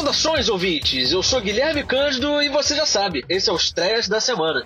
Saudações, ouvintes! Eu sou Guilherme Cândido e você já sabe, esse é o Estreias da Semana.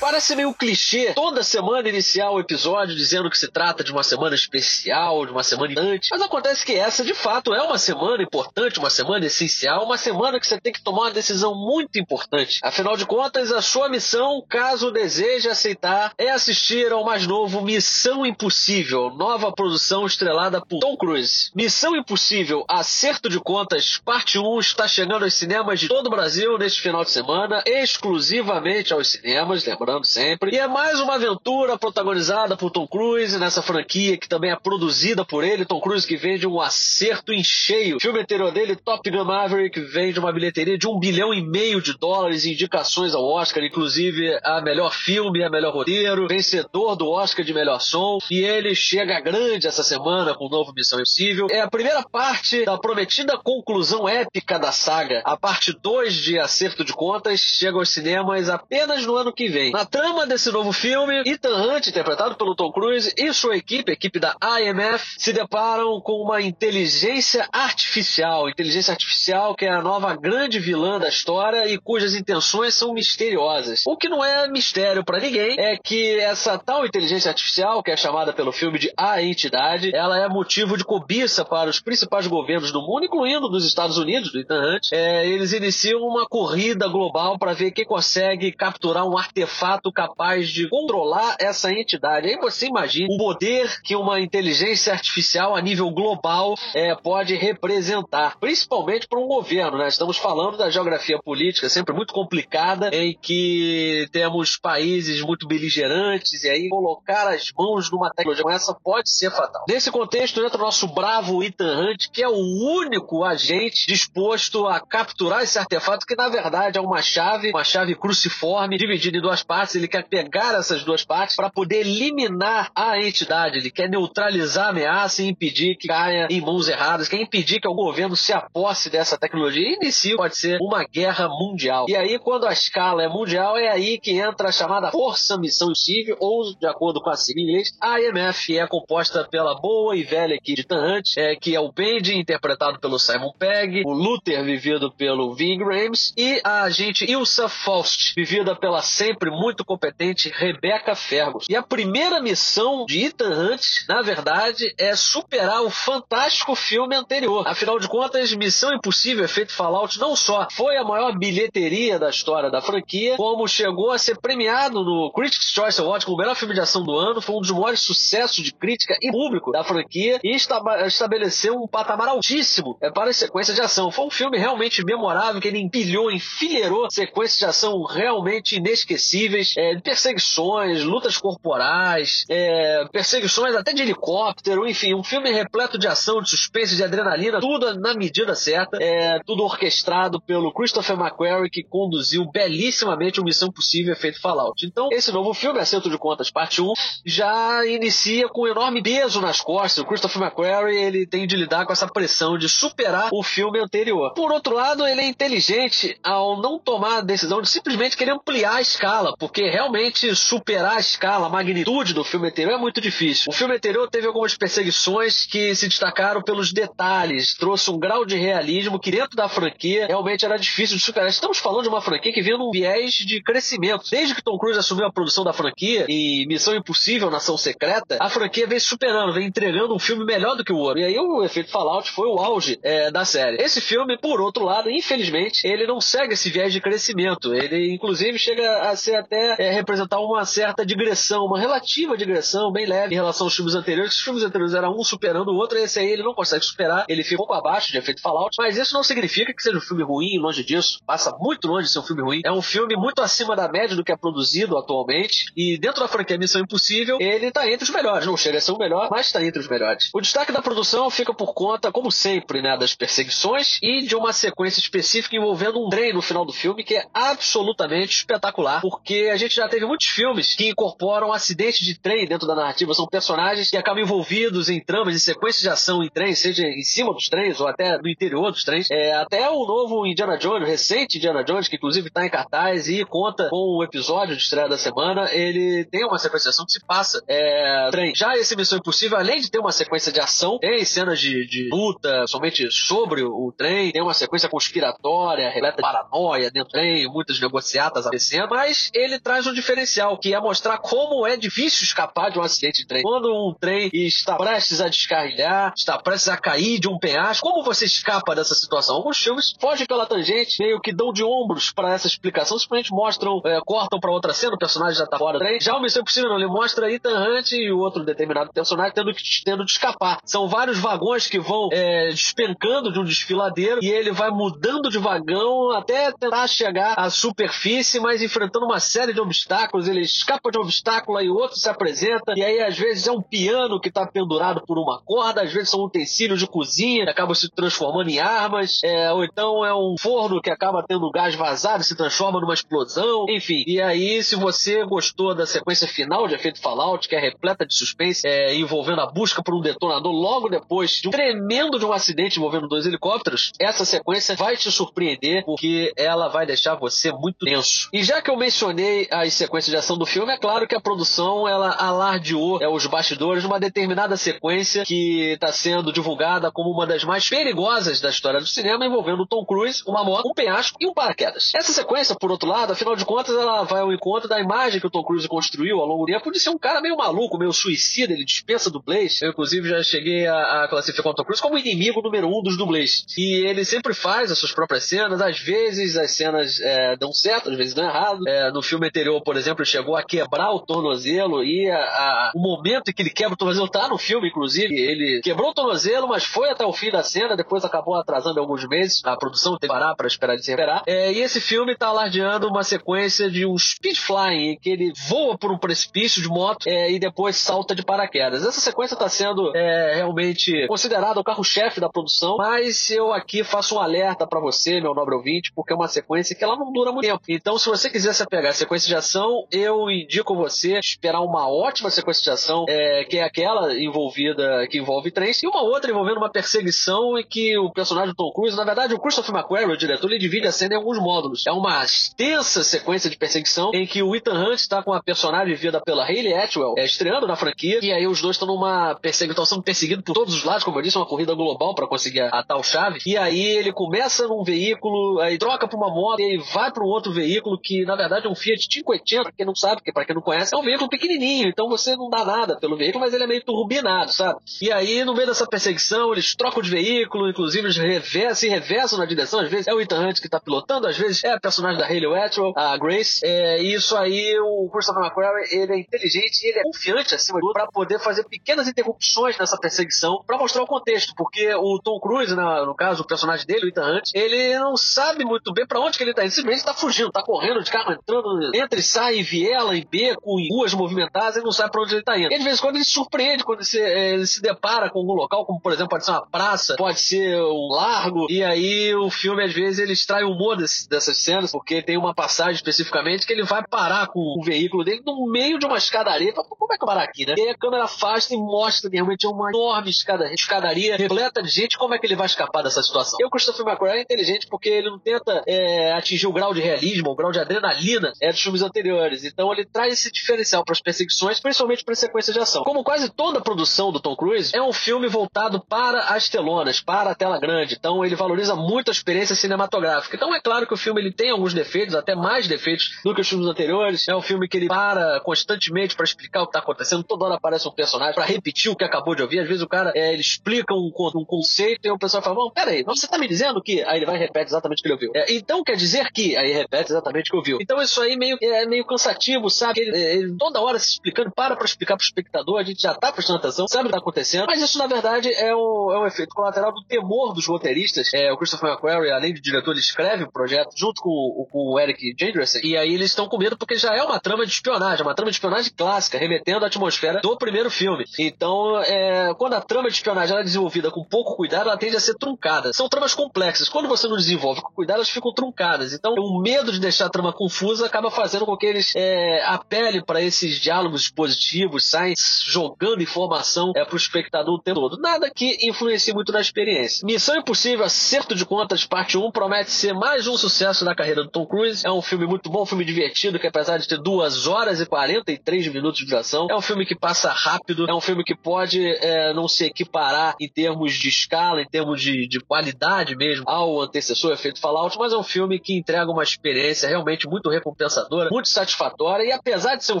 Parece meio clichê toda semana iniciar o episódio dizendo que se trata de uma semana especial, de uma semana importante. Mas acontece que essa, de fato, é uma semana importante, uma semana essencial, uma semana que você tem que tomar uma decisão muito importante. Afinal de contas, a sua missão, caso deseje aceitar, é assistir ao mais novo Missão Impossível, nova produção estrelada por Tom Cruise. Missão Impossível, Acerto de Contas, parte 1, está chegando aos cinemas de todo o Brasil neste final de semana, exclusivamente aos cinemas, lembrando sempre. E é mais uma aventura protagonizada por Tom Cruise nessa franquia que também é produzida por ele. Tom Cruise que vende um acerto em cheio. O filme anterior dele, Top Gun Maverick, vende uma bilheteria de um bilhão e meio de dólares indicações ao Oscar, inclusive a melhor filme, a melhor roteiro, vencedor do Oscar de melhor som. E ele chega grande essa semana com o novo Missão Impossível. É a primeira parte da prometida conclusão épica da saga. A parte 2 de Acerto de Contas chega aos cinemas apenas no ano que vem. Na trama desse novo filme, Ethan Hunt, interpretado pelo Tom Cruise, e sua equipe, a equipe da IMF, se deparam com uma inteligência artificial. Inteligência artificial que é a nova grande vilã da história e cujas intenções são misteriosas. O que não é mistério para ninguém é que essa tal inteligência artificial, que é chamada pelo filme de A Entidade, ela é motivo de cobiça para os principais governos do mundo, incluindo dos Estados Unidos, do Ethan Hunt. É, eles iniciam uma corrida global para ver quem consegue capturar um artefato capaz de controlar essa entidade. Aí você imagina o poder que uma inteligência artificial a nível global é, pode representar, principalmente para um governo. Né? Estamos falando da geografia política sempre muito complicada, em que temos países muito beligerantes, e aí colocar as mãos numa tecnologia como essa pode ser fatal. Nesse contexto entra o nosso bravo Ethan Hunt, que é o único agente disposto a capturar esse artefato, que na verdade é uma chave, uma chave cruciforme, dividida em duas partes partes, ele quer pegar essas duas partes para poder eliminar a entidade, ele quer neutralizar a ameaça e impedir que caia em mãos erradas, quer impedir que o governo se aposse dessa tecnologia e inicie, pode ser, uma guerra mundial. E aí, quando a escala é mundial, é aí que entra a chamada Força Missão Civil, ou, de acordo com a sigla inglês, a IMF é composta pela boa e velha de Tanhant, é, que é o Bendy, interpretado pelo Simon Pegg, o Luther, vivido pelo Ving Rhames, e a agente Ilsa Faust, vivida pela sempre muito competente Rebecca Fergus. E a primeira missão de Ethan Hunt, na verdade, é superar o fantástico filme anterior. Afinal de contas, Missão Impossível Efeito Fallout não só foi a maior bilheteria da história da franquia, como chegou a ser premiado no Critics' Choice Award como o melhor filme de ação do ano, foi um dos maiores sucessos de crítica e público da franquia e estabeleceu um patamar altíssimo é, para as sequências de ação. Foi um filme realmente memorável, que ele empilhou, enfileirou sequências de ação realmente inesquecíveis é, perseguições, lutas corporais, é, perseguições até de helicóptero, enfim, um filme repleto de ação, de suspense, de adrenalina, tudo na medida certa, é, tudo orquestrado pelo Christopher McQuarrie, que conduziu belíssimamente o Missão Possível Efeito Fallout. Então, esse novo filme, Acerto de Contas, parte 1, já inicia com um enorme peso nas costas. O Christopher McQuarrie, ele tem de lidar com essa pressão de superar o filme anterior. Por outro lado, ele é inteligente ao não tomar a decisão de simplesmente querer ampliar a escala, porque realmente superar a escala, a magnitude do filme anterior é muito difícil. O filme anterior teve algumas perseguições que se destacaram pelos detalhes, trouxe um grau de realismo que dentro da franquia realmente era difícil de superar. Estamos falando de uma franquia que vinha num viés de crescimento. Desde que Tom Cruise assumiu a produção da franquia e Missão Impossível, Nação Secreta, a franquia vem superando, vem entregando um filme melhor do que o outro. E aí o efeito Fallout foi o auge é, da série. Esse filme, por outro lado, infelizmente, ele não segue esse viés de crescimento. Ele, inclusive, chega a ser até é, representar uma certa digressão, uma relativa digressão bem leve em relação aos filmes anteriores. Os filmes anteriores eram um superando o outro, e esse aí ele não consegue superar, ele fica um pouco abaixo de efeito Fallout, mas isso não significa que seja um filme ruim, longe disso, passa muito longe de ser um filme ruim. É um filme muito acima da média do que é produzido atualmente, e dentro da franquia Missão Impossível, ele tá entre os melhores. Não chega a ser o melhor, mas tá entre os melhores. O destaque da produção fica por conta, como sempre, né, das perseguições e de uma sequência específica envolvendo um trem no final do filme que é absolutamente espetacular, porque que a gente já teve muitos filmes que incorporam acidentes de trem dentro da narrativa. São personagens que acabam envolvidos em tramas e sequências de ação em trens, seja em cima dos trens ou até no interior dos trens. É, até o novo Indiana Jones, recente Indiana Jones, que inclusive está em cartaz e conta com o episódio de estreia da semana, ele tem uma sequência de ação que se passa é, trem. Já esse Missão Impossível, além de ter uma sequência de ação, tem cenas de, de luta somente sobre o trem, tem uma sequência conspiratória, repleta de paranoia dentro do trem, muitas negociatas acontecendo, mas ele traz um diferencial, que é mostrar como é difícil escapar de um acidente de trem. Quando um trem está prestes a descarrilhar, está prestes a cair de um penhasco, como você escapa dessa situação? Alguns filmes fogem pela tangente, meio que dão de ombros para essa explicação, simplesmente mostram, é, cortam para outra cena, o personagem já está fora do trem. Já o Missão Impossível não, ele mostra Ethan Hunt e o outro determinado personagem tendo que tendo de escapar. São vários vagões que vão é, despencando de um desfiladeiro e ele vai mudando de vagão até tentar chegar à superfície, mas enfrentando uma série de obstáculos. Ele escapa de um obstáculo e outro se apresenta, e aí às vezes é um piano que está pendurado por uma corda, às vezes são utensílios de cozinha que acabam se transformando em armas, é, ou então é um forno que acaba tendo gás vazado e se transforma numa explosão, enfim. E aí, se você gostou da sequência final de Efeito Fallout, que é repleta de suspense, é, envolvendo a busca por um detonador logo depois de um tremendo de um acidente envolvendo dois helicópteros, essa sequência vai te surpreender porque ela vai deixar você muito tenso. E já que eu mencionei as sequências de ação do filme, é claro que a produção ela alardeou é, os bastidores de uma determinada sequência que está sendo divulgada como uma das mais perigosas da história do cinema, envolvendo Tom Cruise, uma moto, um penhasco e um paraquedas. Essa sequência, por outro lado, afinal de contas, ela vai ao encontro da imagem que o Tom Cruise construiu ao longo do tempo de ser um cara meio maluco, meio suicida, ele dispensa dublês. Eu, inclusive, já cheguei a, a classificar o Tom Cruise como inimigo número um dos dublês. E ele sempre faz as suas próprias cenas, às vezes as cenas é, dão certo, às vezes dão errado. É, no filme anterior, por exemplo, chegou a quebrar o tornozelo e a, a, o momento em que ele quebra o tornozelo tá no filme, inclusive. Ele quebrou o tornozelo, mas foi até o fim da cena, depois acabou atrasando alguns meses. A produção teve que parar para esperar ele se recuperar. É, e esse filme tá alardeando uma sequência de um speed flying, em que ele voa por um precipício de moto é, e depois salta de paraquedas. Essa sequência está sendo é, realmente considerada o carro-chefe da produção, mas eu aqui faço um alerta para você, meu nobre ouvinte, porque é uma sequência que ela não dura muito tempo. Então, se você quiser se apegar à sequência de ação, eu indico você esperar uma ótima sequência de ação, é, que é aquela envolvida, que envolve trens, e uma outra envolvendo uma perseguição em que o personagem do Tom Cruise, na verdade, o Christopher McQuarrie, o diretor, ele divide a cena em alguns módulos. É uma extensa sequência de perseguição em que o Ethan Hunt está com a personagem vivida pela Hayley Atwell, é, estreando na franquia, e aí os dois estão numa perseguição, sendo perseguidos por todos os lados, como eu disse, uma corrida global para conseguir a, a, tal chave. E aí ele começa num veículo, aí troca para uma moto, e aí vai para um outro veículo que na verdade é um Fiat 580, pra quem não sabe, para quem não conhece, é um veículo pequenininho, então você não dá nada pelo veículo, mas ele é meio turbinado, sabe? E aí no meio dessa perseguição eles trocam de veículo, inclusive eles reversam, se reversam na direção, às vezes é o Ethan Hunt que tá pilotando, às vezes é a personagem da Hayley Atwell, a Grace. É, e isso aí o Christopher McQuarrie, ele é inteligente ele é confiante acima de tudo para poder fazer pequenas interrupções nessa perseguição para mostrar o contexto, porque o Tom Cruise, na, no caso, o personagem dele, o Ethan Hunt, ele não sabe muito bem para onde que ele tá, ele simplesmente tá fugindo, tá correndo de carro, entrando, entra e sai em viela, em beco, em ruas movimentadas, ele não sabe para onde ele tá indo. E de vez em quando ele se surpreende quando ele se, ele se depara com algum local, como por exemplo pode ser uma praça, pode ser um largo, e aí o filme às vezes ele extrai humor desse, dessas cenas, porque tem uma passagem especificamente que ele vai parar com o veículo dele no meio de uma escadaria, fala, como é que eu parar aqui, né? E aí a câmera afasta e mostra que realmente é uma enorme escadaria, escadaria repleta de gente, como é que ele vai escapar dessa situação? E o Christopher McQuarrie é inteligente porque ele não tenta é, atingir o grau de realismo, o grau de adrenalina é, dos filmes anteriores, então ele traz esse diferencial para as perseguições, principalmente para a sequência de ação. Como quase toda a produção do Tom Cruise, é um filme voltado para as telonas, para a tela grande, então ele valoriza muito a experiência cinematográfica. Então é claro que o filme ele tem alguns defeitos, até mais defeitos do que os filmes anteriores. É um filme que ele para constantemente para explicar o que está acontecendo, toda hora aparece um personagem para repetir o que acabou de ouvir. Às vezes o cara é, ele explica um, um conceito e o pessoal fala: Bom, peraí, você está me dizendo que. Aí ele vai e repete exatamente o que ele ouviu. É, então quer dizer que. Aí repete exatamente o que ouviu. Então isso aí meio, é meio cansativo, sabe? Ele, ele toda hora se explicando, para para explicar para o espectador, a gente já está prestando atenção, sabe o que está acontecendo, mas isso na verdade é um, é um efeito colateral do temor dos roteiristas. É, o Christopher McQuarrie, além de diretor, ele escreve o projeto junto com, com o Eric Jandresen, e aí eles estão com medo porque já é uma trama de espionagem, uma trama de espionagem clássica, remetendo à atmosfera do primeiro filme. Então, é, quando a trama de espionagem é desenvolvida com pouco cuidado, ela tende a ser truncada. São tramas complexas. Quando você não desenvolve com cuidado, elas ficam truncadas. Então, o medo de deixar a trama confusa acaba acaba fazendo com que eles é, apelem para esses diálogos positivos, saem jogando informação é, para o espectador o tempo todo. Nada que influencie muito na experiência. Missão Impossível, Acerto de Contas, parte 1, promete ser mais um sucesso na carreira do Tom Cruise. É um filme muito bom, um filme divertido, que apesar de ter 2 horas e 43 minutos de duração, é um filme que passa rápido, é um filme que pode é, não se equiparar em termos de escala, em termos de, de qualidade mesmo ao antecessor Efeito Fallout, mas é um filme que entrega uma experiência realmente muito recompensadora, muito satisfatória, e apesar de ser um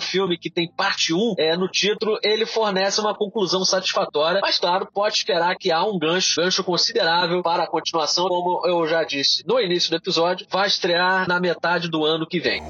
filme que tem parte 1 é, no título, ele fornece uma conclusão satisfatória, mas claro, pode esperar que há um gancho, gancho considerável para a continuação, como eu já disse no início do episódio, vai estrear na metade do ano que vem.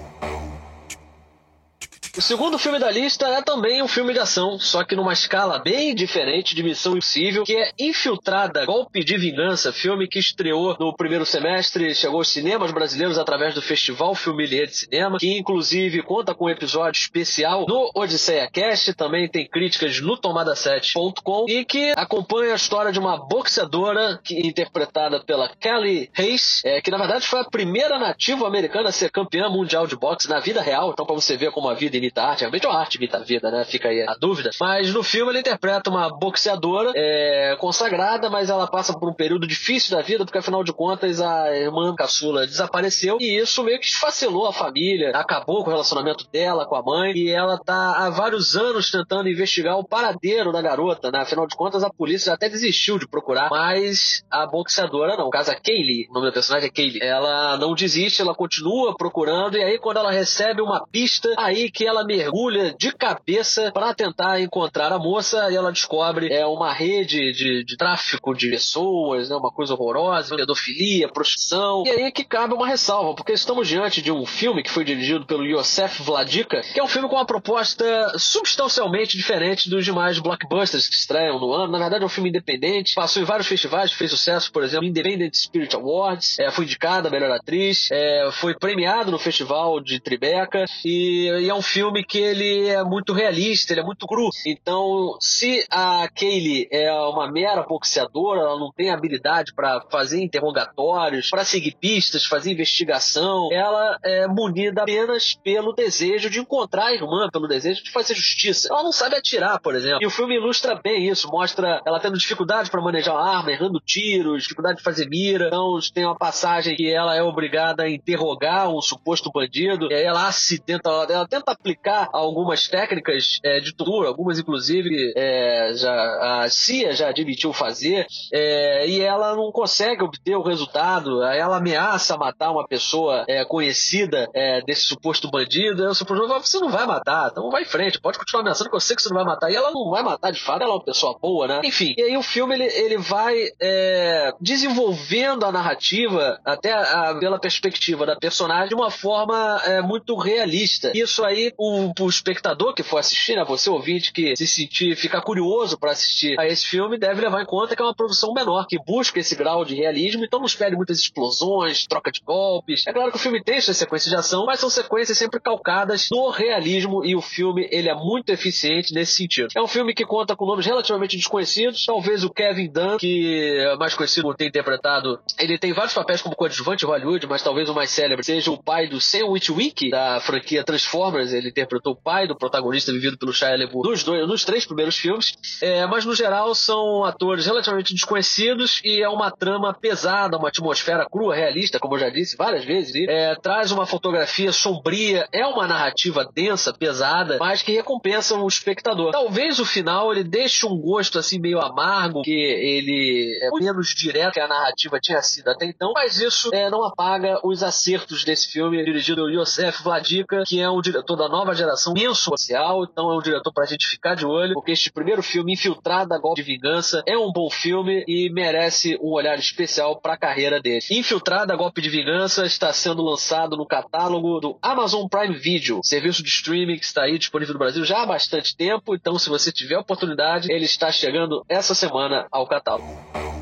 O segundo filme da lista é também um filme de ação, só que numa escala bem diferente de Missão Impossível, que é Infiltrada, Golpe de Vingança, filme que estreou no primeiro semestre, chegou aos cinemas brasileiros através do Festival Filmelier de Cinema, que inclusive conta com um episódio especial no Odisseia Cast, também tem críticas no tomada7.com e que acompanha a história de uma boxeadora que, interpretada pela Kelly Hayes, é, que na verdade foi a primeira nativa americana a ser campeã mundial de boxe na vida real, então para você ver como a vida imita arte, realmente a arte imita a vida, né? Fica aí a dúvida. Mas no filme ele interpreta uma boxeadora é, consagrada, mas ela passa por um período difícil da vida, porque afinal de contas a irmã caçula desapareceu e isso meio que esfacelou a família, acabou com o relacionamento dela com a mãe e ela tá há vários anos tentando investigar o paradeiro da garota, né? Afinal de contas a polícia até desistiu de procurar, mas a boxeadora não. No caso, a Kaylee, o nome da personagem é Kaylee, ela não desiste, ela continua procurando e aí quando ela recebe uma pista, aí que ela mergulha de cabeça para tentar encontrar a moça e ela descobre é uma rede de, de tráfico de pessoas, né, uma coisa horrorosa, pedofilia, prostituição. E aí é que cabe uma ressalva, porque estamos diante de um filme que foi dirigido pelo Yosef Vladika, que é um filme com uma proposta substancialmente diferente dos demais blockbusters que estreiam no ano. Na verdade, é um filme independente, passou em vários festivais, fez sucesso, por exemplo, Independent Spirit Awards, é, foi indicada a melhor atriz, é, foi premiado no festival de Tribeca e, e é um filme filme que ele é muito realista, ele é muito cru. Então, se a Kaylee é uma mera boxeadora, ela não tem habilidade para fazer interrogatórios, para seguir pistas, fazer investigação, ela é munida apenas pelo desejo de encontrar a irmã, pelo desejo de fazer justiça. Ela não sabe atirar, por exemplo. E o filme ilustra bem isso, mostra ela tendo dificuldade para manejar a arma, errando tiros, dificuldade de fazer mira. Então, tem uma passagem que ela é obrigada a interrogar um suposto bandido, e aí ela acidenta, ela, tenta aplicar aplicar algumas técnicas é, de tortura, algumas inclusive é, já, a CIA já admitiu fazer, é, e ela não consegue obter o resultado, ela ameaça matar uma pessoa é, conhecida é, desse suposto bandido, o suposto você não vai matar, então vai em frente, pode continuar ameaçando que eu sei que você não vai matar, e ela não vai matar de fato, ela é uma pessoa boa, né? Enfim, e aí o filme ele, ele vai é, desenvolvendo a narrativa até a, pela perspectiva da personagem de uma forma muito realista. Isso aí o, o espectador que for assistir, né, você ouvinte que se sentir, ficar curioso para assistir a esse filme, deve levar em conta que é uma produção menor, que busca esse grau de realismo, então não espere muitas explosões, troca de golpes. É claro que o filme tem suas sequências de ação, mas são sequências sempre calcadas no realismo e o filme ele é muito eficiente nesse sentido. É um filme que conta com nomes relativamente desconhecidos, talvez o Kevin Dunn, que é mais conhecido por ter interpretado, ele tem vários papéis como coadjuvante Hollywood, mas talvez o mais célebre seja o pai do Sam Witwick, da franquia Transformers, ele interpretou o pai do protagonista vivido pelo Shia LaBeouf nos, dois, nos três primeiros filmes, é, mas no geral são atores relativamente desconhecidos e é uma trama pesada, uma atmosfera crua, realista, como eu já disse várias vezes, e, é, traz uma fotografia sombria, é uma narrativa densa, pesada, mas que recompensa o espectador. Talvez o final ele deixe um gosto assim meio amargo, que ele é menos direto que a narrativa tinha sido até então, mas isso é, não apaga os acertos desse filme dirigido por Yosef Vladika, que é um diretor da nova geração imenso social, então é um diretor pra gente ficar de olho, porque este primeiro filme, Infiltrada, Golpe de Vingança, é um bom filme e merece um olhar especial para a carreira dele. Infiltrada, Golpe de Vingança está sendo lançado no catálogo do Amazon Prime Video, serviço de streaming que está aí disponível no Brasil já há bastante tempo, então se você tiver oportunidade, ele está chegando essa semana ao catálogo.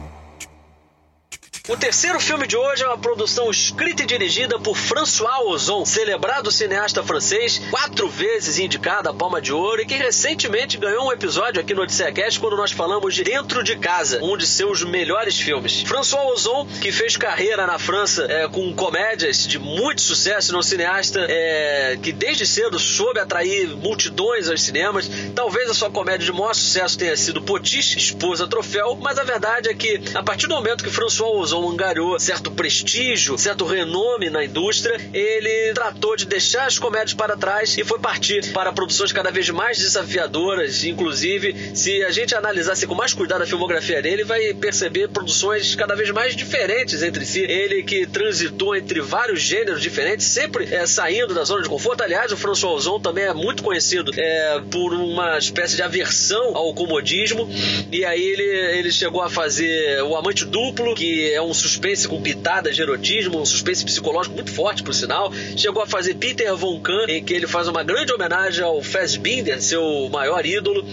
O terceiro filme de hoje é uma produção escrita e dirigida por François Ozon, celebrado cineasta francês, quatro vezes indicado a Palma de Ouro e que recentemente ganhou um episódio aqui no Odisseia Cast quando nós falamos de Dentro de Casa, um de seus melhores filmes. François Ozon, que fez carreira na França é, com comédias de muito sucesso, no cineasta é, que desde cedo soube atrair multidões aos cinemas. Talvez a sua comédia de maior sucesso tenha sido Potiche, Esposa Troféu, mas a verdade é que a partir do momento que François Ozon angariou certo prestígio, certo renome na indústria, ele tratou de deixar as comédias para trás e foi partir para produções cada vez mais desafiadoras. Inclusive, se a gente analisasse com mais cuidado a filmografia dele, vai perceber produções cada vez mais diferentes entre si. Ele que transitou entre vários gêneros diferentes, sempre é, saindo da zona de conforto. Aliás, o François Ozon também é muito conhecido é, por uma espécie de aversão ao comodismo. E aí ele, ele chegou a fazer O Amante Duplo, que é um suspense com pitadas de erotismo, um suspense psicológico muito forte, por sinal. Chegou a fazer Peter Von Kahn, em que ele faz uma grande homenagem ao Fassbinder, seu maior ídolo.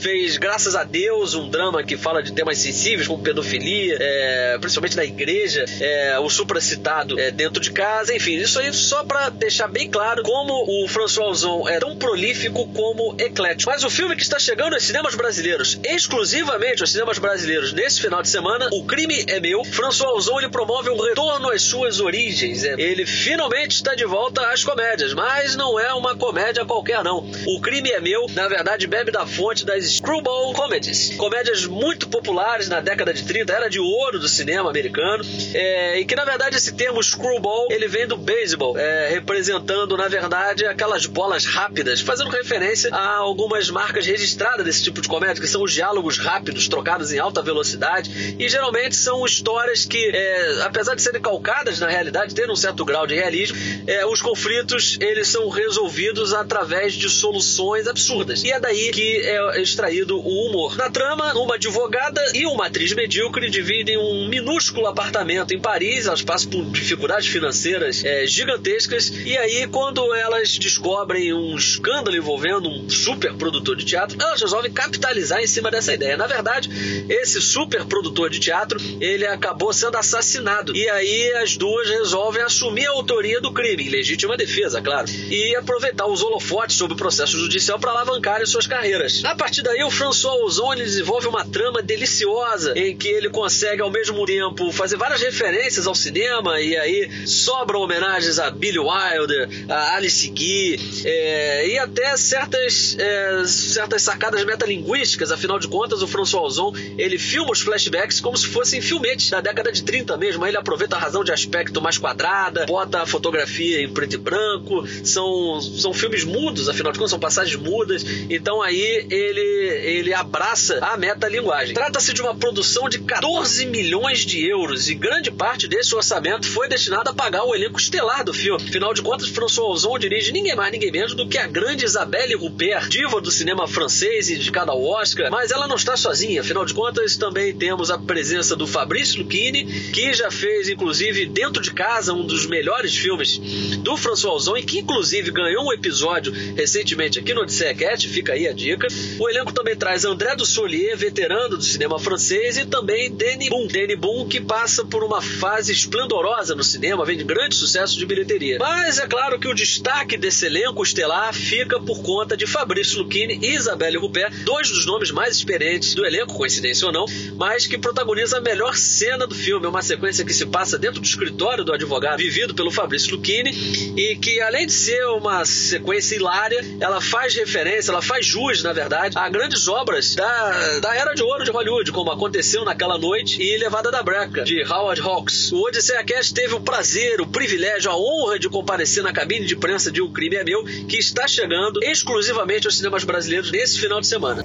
Fez Graças a Deus, um drama que fala de temas sensíveis, como pedofilia, é, principalmente na igreja, é, o supracitado é, dentro de casa, enfim, isso aí só para deixar bem claro como o François Ozon é tão prolífico como eclético. Mas o filme que está chegando aos cinemas brasileiros, exclusivamente aos cinemas brasileiros nesse final de semana, O Crime é Meu, François Ozon ele promove um retorno às suas origens. É, ele finalmente está de volta às comédias, mas não é uma comédia qualquer não. O Crime é Meu, na verdade, bebe da fonte das screwball comedies, comédias muito populares na década de 30, era de ouro do cinema americano, é, e que na verdade esse termo screwball ele vem do beisebol, é, representando na verdade aquelas bolas rápidas, fazendo referência a algumas marcas registradas desse tipo de comédia, que são os diálogos rápidos, trocados em alta velocidade, e geralmente são histórias que, é, apesar de serem calcadas na realidade, ter um certo grau de realismo, é, os conflitos eles são resolvidos através de soluções absurdas. E é daí que é extraído o humor. Na trama, uma advogada e uma atriz medíocre dividem um minúsculo apartamento em Paris, elas passam por dificuldades financeiras é, gigantescas, e aí quando elas descobrem um escândalo envolvendo um super produtor de teatro, elas resolvem capitalizar em cima dessa ideia. Na verdade, esse super produtor de teatro, ele acabou sendo assassinado, e aí as duas resolvem assumir a autoria do crime, em legítima defesa, claro, e aproveitar os holofotes sobre o processo judicial para alavancar suas carreiras. A partir daí, o François Ozon desenvolve uma trama deliciosa em que ele consegue ao mesmo tempo fazer várias referências ao cinema e aí sobram homenagens a Billy Wilder, a Alice Guy é, e até certas, é, certas sacadas metalinguísticas. Afinal de contas, o François Ozon ele filma os flashbacks como se fossem filmetes da década de 30 mesmo. Ele aproveita a razão de aspecto mais quadrada, bota a fotografia em preto e branco. São, são filmes mudos, afinal de contas, são passagens mudas. Então aí ele, ele abraça a metalinguagem. Trata-se de uma produção de 14 milhões de euros e grande parte desse orçamento foi destinado a pagar o elenco estelar do filme. Afinal de contas, François Ozon dirige ninguém mais, ninguém menos do que a grande Isabelle Huppert, diva do cinema francês indicada ao Oscar, mas ela não está sozinha. Afinal de contas, também temos a presença do Fabrício Que já fez, inclusive, Dentro de Casa, um dos melhores filmes do François Ozon e que, inclusive, ganhou um episódio recentemente aqui no Odisseia Cat, fica aí a dica. O elenco também traz André Dussolier, veterano do cinema francês, e também Danny Boone. Danny Boone que passa por uma fase esplendorosa no cinema, vem de grande sucesso de bilheteria. Mas é claro que o destaque desse elenco estelar fica por conta de Fabrício Lucchini e Isabelle Huppert, dois dos nomes mais experientes do elenco, coincidência ou não, mas que protagoniza a melhor cena do filme, uma sequência que se passa dentro do escritório do advogado, vivido pelo Fabrício Lucchini, e que além de ser uma sequência hilária, ela faz referência, ela faz jus, na verdade, a grandes obras da, da Era de Ouro de Hollywood, como aconteceu naquela noite e Levada da Breca, de Howard Hawks. O Odisseia Cast teve o prazer, o privilégio, a honra de comparecer na cabine de imprensa de O Crime é Meu, que está chegando exclusivamente aos cinemas brasileiros nesse final de semana.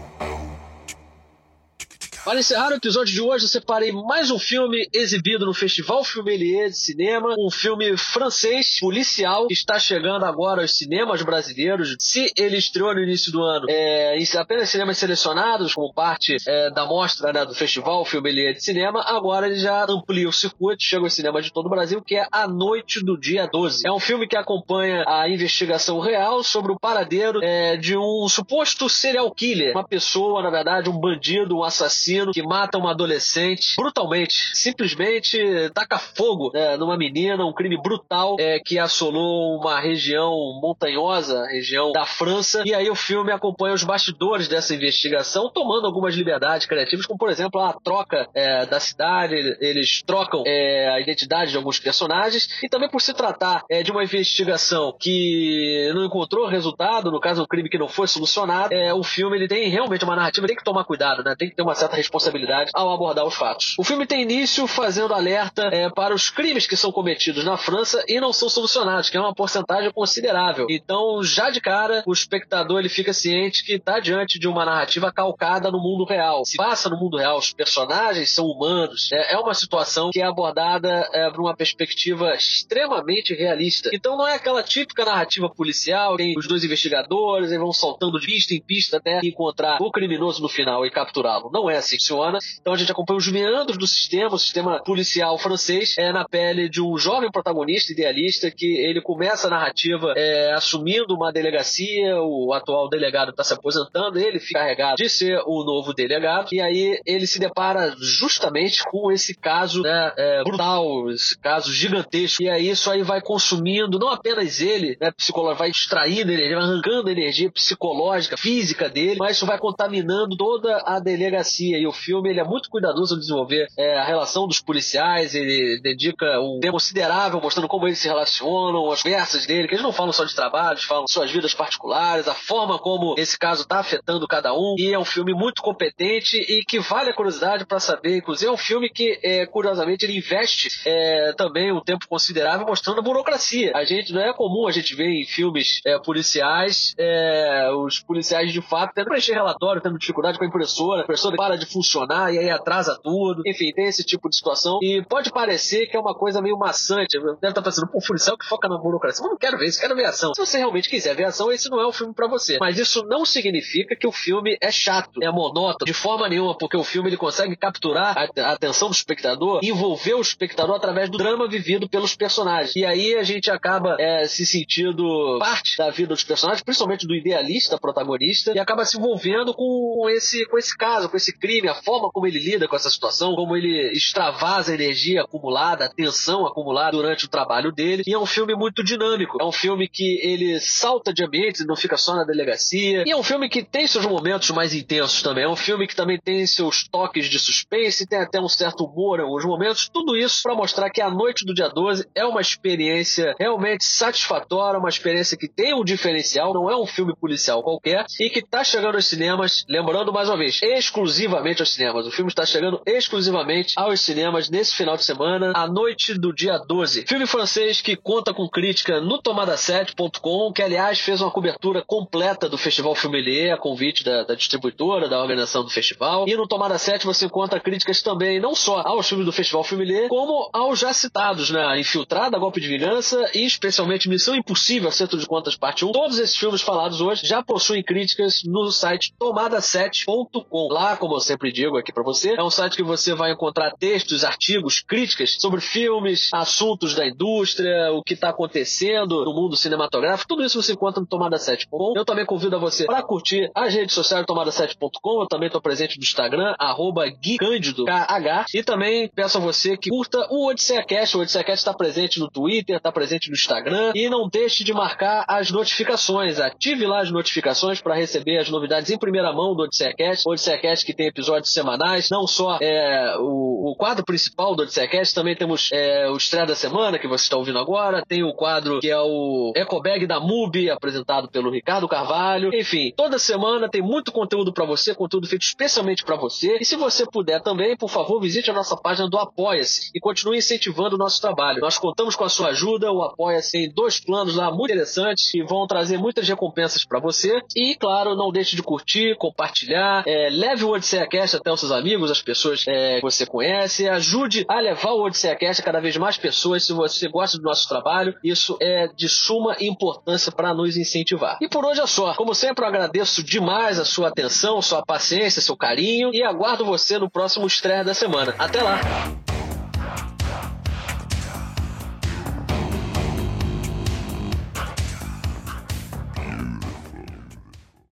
Para encerrar o episódio de hoje, eu separei mais um filme exibido no Festival Filmelier de Cinema, um filme francês, policial, que está chegando agora aos cinemas brasileiros. Se ele estreou no início do ano é, em apenas cinemas selecionados, como parte é, da mostra né, do Festival Filmelier de Cinema, agora ele já amplia o circuito, chega aos cinemas de todo o Brasil, que é A Noite do Dia 12. É um filme que acompanha a investigação real sobre o paradeiro é, de um suposto serial killer, uma pessoa, na verdade, um bandido, um assassino assassino que mata uma adolescente brutalmente, simplesmente taca fogo né, numa menina, um crime brutal é, que assolou uma região montanhosa, região da França. E aí o filme acompanha os bastidores dessa investigação, tomando algumas liberdades criativas, como por exemplo a troca é, da cidade, eles trocam é, a identidade de alguns personagens e também por se tratar é, de uma investigação que não encontrou resultado, no caso um crime que não foi solucionado, é, o filme ele tem realmente uma narrativa, tem que tomar cuidado, né? Tem que ter uma certa responsabilidade ao abordar os fatos. O filme tem início fazendo alerta é, para os crimes que são cometidos na França e não são solucionados, que é uma porcentagem considerável. Então, já de cara, o espectador ele fica ciente que está diante de uma narrativa calcada no mundo real. Se passa no mundo real, os personagens são humanos. É, é uma situação que é abordada é, por uma perspectiva extremamente realista. Então, não é aquela típica narrativa policial, tem os dois investigadores, eles vão saltando de pista em pista até encontrar o criminoso no final e capturá-lo. Não é assim que funciona. Então, a gente acompanha os meandros do sistema, o sistema policial francês, é na pele de um jovem protagonista idealista que ele começa a narrativa é, assumindo uma delegacia, o atual delegado está se aposentando, ele fica carregado de ser o novo delegado, e aí ele se depara justamente com esse caso né, é, brutal, esse caso gigantesco, e aí isso aí vai consumindo não apenas ele, né, psicólogo, vai extraindo energia, vai arrancando energia psicológica, física dele, mas isso vai contaminando toda a delegacia, e o filme ele é muito cuidadoso em desenvolver é, a relação dos policiais, ele dedica um tempo considerável mostrando como eles se relacionam, as conversas dele, que eles não falam só de trabalho, falam suas vidas particulares, a forma como esse caso está afetando cada um. E é um filme muito competente e que vale a curiosidade para saber. Inclusive, é um filme que, é, curiosamente, ele investe é, também um tempo considerável mostrando a burocracia. A gente não é comum a gente ver em filmes é, policiais é, os policiais de fato tendo que preencher relatório, tendo dificuldade com a impressora, a impressora para de funcionar e aí atrasa tudo. Enfim, tem esse tipo de situação. E pode parecer que é uma coisa meio maçante. Deve estar pensando, pô, policial que foca na burocracia. Eu não quero ver isso, quero ver ação. Se você realmente quiser ver ação, esse não é o filme para você. Mas isso não significa que o filme é chato, é monótono, de forma nenhuma, porque o filme ele consegue capturar a atenção do espectador, envolver o espectador através do drama vivido pelos personagens. E aí a gente acaba é, se sentindo parte da vida dos personagens, principalmente do idealista protagonista, e acaba se envolvendo com esse, com esse caso, com esse crime, a forma como ele lida com essa situação, como ele extravasa a energia acumulada, a tensão acumulada durante o trabalho dele. E é um filme muito dinâmico. É um filme que ele salta de ambientes, não fica só na delegacia. E é um filme que tem seus momentos mais intensos também. É um filme que também tem seus toques de suspense, tem até um certo humor em alguns momentos. Tudo isso para mostrar que a noite do dia 12 é uma experiência realmente satisfatória, uma experiência que tem um diferencial, não é um filme policial qualquer e que está chegando aos cinemas, lembrando mais uma vez, exclusivamente aos cinemas. O filme está chegando exclusivamente aos cinemas nesse final de semana, a noite do dia 12. Filme francês que conta com crítica no tomada7.com, que aliás fez uma cobertura completa do Festival Filmelier, a convite da, da distribuidora, da organização do festival. E no Tomada 7 você encontra críticas também, não só aos filmes do Festival Filmelier, como aos já citados, né? Infiltrada, Golpe de Vingança e especialmente Missão Impossível, Acerto de Contas Parte 1. Todos esses filmes falados hoje já possuem críticas no site tomada7.com. Lá, como eu sempre digo aqui para você, é um site que você vai encontrar textos, artigos, críticas sobre filmes, assuntos da indústria, o que está acontecendo no mundo cinematográfico. Tudo isso você encontra no tomada7.com. Eu também convido a você para curtir as redes sociais do tomada7.com. Eu também estou presente no Instagram, arroba Cândido, KH. E também peço a você que curta o Odisseia Cast. O Odisseia Cast está presente no Twitter, está presente no Instagram. E não deixe de marcar as notificações. Ative lá as notificações para receber as novidades em primeira mão do Odisseia Cast. O Odisseia Cast que tem episódios semanais, não só é, o, o quadro principal do Odisseia Cast, também temos é, o Estreia da Semana, que você está ouvindo agora. Tem o quadro que é o Ecobag da MUBI, apresentado pelo Ricardo Carvalho. Enfim, toda semana tem muito conteúdo para você, conteúdo feito especialmente para você. E se você puder também, por favor, visite a nossa página do Apoia-se e continue incentivando o nosso trabalho. Nós contamos com a sua ajuda, o Apoia-se tem dois planos lá muito interessantes que vão trazer muitas recompensas para você. E, claro, não deixe de curtir, compartilhar, é, leve o Odisseia Cast até os seus amigos, as pessoas é, que você conhece, ajude a levar o Odisseia Cast a cada vez mais pessoas. Se você gosta do nosso trabalho, isso é de suma importância para nos incentivar. E por hoje é só. Como sempre, eu agradeço demais a sua atenção, sua paciência, seu carinho e aguardo você no próximo estreia da semana. Até lá!